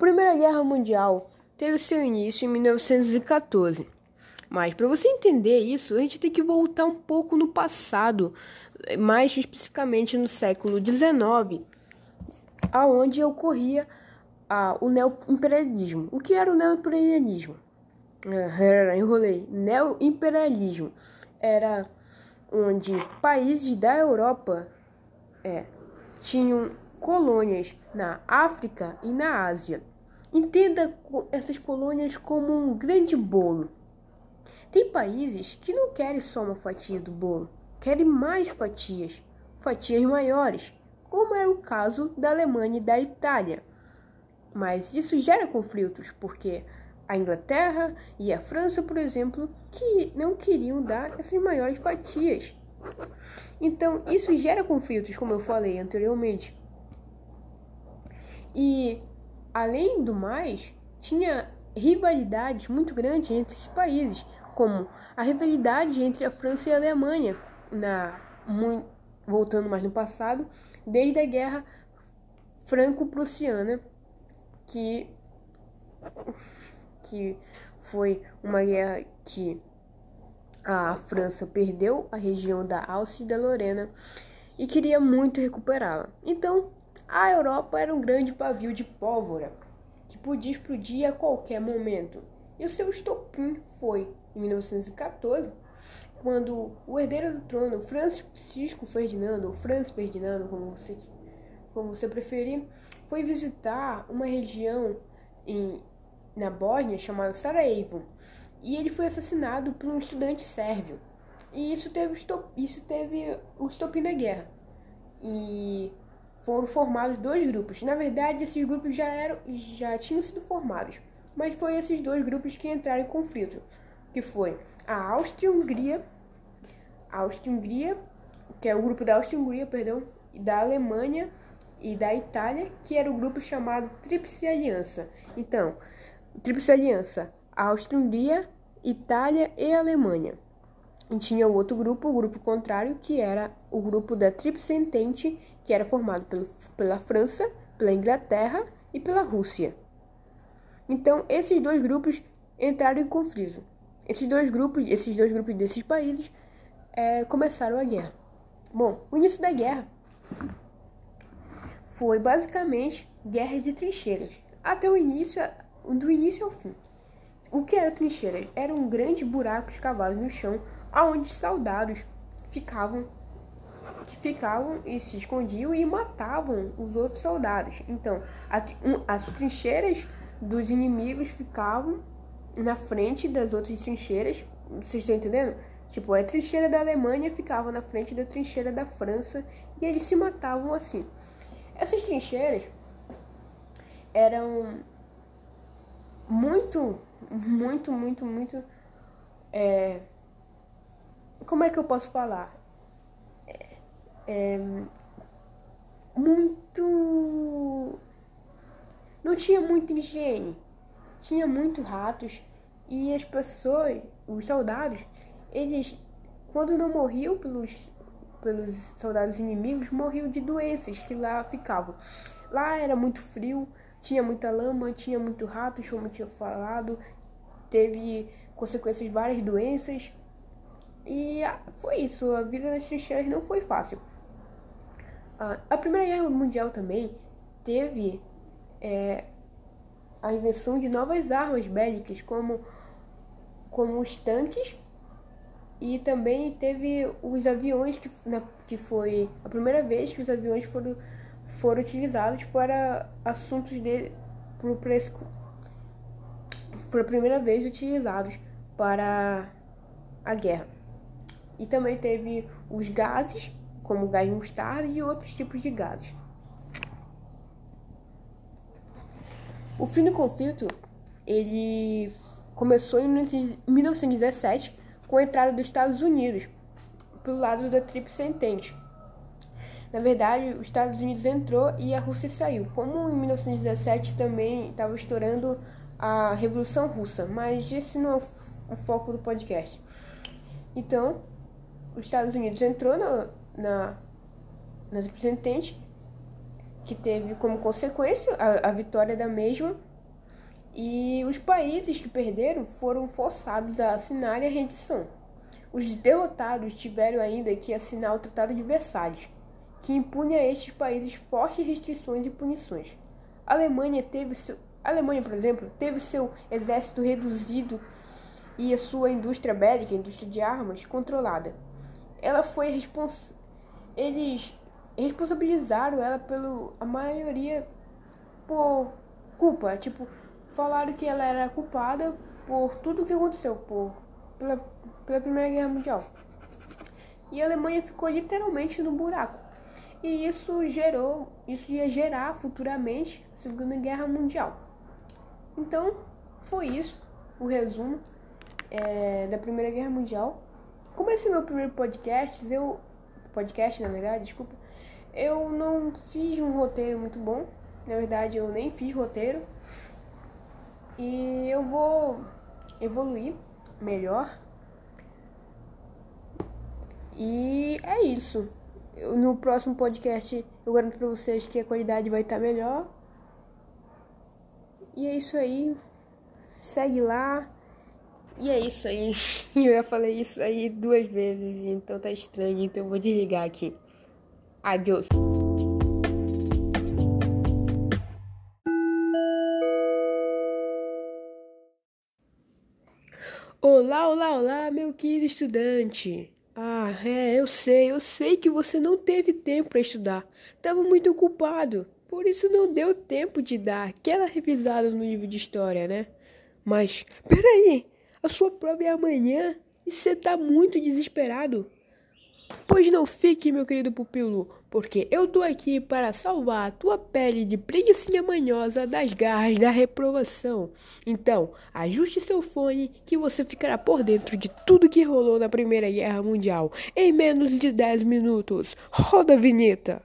Primeira Guerra Mundial teve seu início em 1914. Mas para você entender isso, a gente tem que voltar um pouco no passado, mais especificamente no século XIX, aonde ocorria ah, o neoimperialismo. O que era o neoimperialismo? Ah, enrolei. Neoimperialismo era onde países da Europa é, tinham colônias na África e na Ásia. Entenda essas colônias como um grande bolo. Tem países que não querem só uma fatia do bolo, querem mais fatias, fatias maiores, como era o caso da Alemanha e da Itália. Mas isso gera conflitos, porque a Inglaterra e a França, por exemplo, que não queriam dar essas maiores fatias. Então, isso gera conflitos, como eu falei anteriormente. E, além do mais, tinha rivalidades muito grandes entre esses países, como a rivalidade entre a França e a Alemanha, na, voltando mais no passado, desde a Guerra Franco-Prussiana, que, que foi uma guerra que a França perdeu a região da Áustria e da Lorena e queria muito recuperá-la. Então, a Europa era um grande pavio de pólvora que podia explodir a qualquer momento. E o seu estopim foi em 1914, quando o herdeiro do trono, Francisco Ferdinando, ou Franz Ferdinando, como você, como você preferir, foi visitar uma região em, na Bósnia chamada Sarajevo e ele foi assassinado por um estudante sérvio. E isso teve, isso teve o estopim da guerra. E foram formados dois grupos. Na verdade, esses grupos já, eram, já tinham sido formados, mas foi esses dois grupos que entraram em conflito, que foi a Áustria-Hungria, Áustria-Hungria, que é o grupo da Áustria-Hungria, perdão, da Alemanha e da Itália, que era o grupo chamado Tríplice Aliança. Então, Tríplice Aliança Áustria-Hungria, Itália e Alemanha. E tinha o outro grupo, o grupo contrário, que era o grupo da Tríplice Entente, que era formado pelo, pela França, pela Inglaterra e pela Rússia. Então, esses dois grupos entraram em conflito. Esses dois grupos, esses dois grupos desses países é, começaram a guerra. Bom, o início da guerra foi basicamente guerra de trincheiras, até o início, do início ao fim. O que era trincheira? Era um grande buraco escavado no chão, aonde soldados ficavam ficavam e se escondiam e matavam os outros soldados. Então, as trincheiras dos inimigos ficavam na frente das outras trincheiras. Vocês estão entendendo? Tipo, a trincheira da Alemanha ficava na frente da trincheira da França e eles se matavam assim. Essas trincheiras eram muito, muito, muito, muito. É, como é que eu posso falar? É, muito. Não tinha muita higiene, tinha muitos ratos e as pessoas, os soldados, eles, quando não morriam pelos, pelos soldados inimigos, morriam de doenças que lá ficavam. Lá era muito frio, tinha muita lama, tinha muito rato, como eu tinha falado, teve consequências várias doenças. E foi isso, a vida nas trincheiras não foi fácil. A Primeira Guerra Mundial também teve é, a invenção de novas armas bélicas, como, como os tanques, e também teve os aviões, que, na, que foi a primeira vez que os aviões foram foram utilizados para assuntos de pro presco foi a primeira vez utilizados para a guerra. E também teve os gases, como gás mostarda e outros tipos de gases. O fim do conflito ele começou em 1917 com a entrada dos Estados Unidos pelo lado da Tríplice Entente na verdade, os Estados Unidos entrou e a Rússia saiu. Como em 1917 também estava estourando a Revolução Russa, mas esse não é o foco do podcast. Então, os Estados Unidos entrou na, na, nas representantes, que teve como consequência a, a vitória da mesma E os países que perderam foram forçados a assinarem a rendição. Os derrotados tiveram ainda que assinar o Tratado de Versalhes, que impunha a estes países fortes restrições e punições. A Alemanha teve seu, a Alemanha, por exemplo, teve seu exército reduzido e a sua indústria bélica, indústria de armas, controlada. Ela foi respons... eles responsabilizaram ela pelo a maioria por culpa, tipo, falaram que ela era culpada por tudo o que aconteceu, por pela, pela Primeira Guerra Mundial. E a Alemanha ficou literalmente no buraco. E isso gerou, isso ia gerar futuramente a Segunda Guerra Mundial. Então, foi isso, o resumo é, da Primeira Guerra Mundial. Como esse é meu primeiro podcast, eu podcast, na verdade, desculpa, eu não fiz um roteiro muito bom. Na verdade, eu nem fiz roteiro. E eu vou evoluir melhor. E é isso. Eu, no próximo podcast eu garanto pra vocês que a qualidade vai estar tá melhor. E é isso aí. Segue lá. E é isso aí. Eu já falei isso aí duas vezes, então tá estranho. Então eu vou desligar aqui. Adiós. Olá, olá, olá, meu querido estudante. Ah, é, eu sei, eu sei que você não teve tempo para estudar. Tava muito ocupado, por isso não deu tempo de dar aquela revisada no livro de história, né? Mas, peraí, a sua prova é amanhã e você tá muito desesperado. Pois não fique, meu querido pupilo, porque eu tô aqui para salvar a tua pele de preguiçinha manhosa das garras da reprovação. Então, ajuste seu fone que você ficará por dentro de tudo que rolou na Primeira Guerra Mundial em menos de 10 minutos. Roda a vinheta!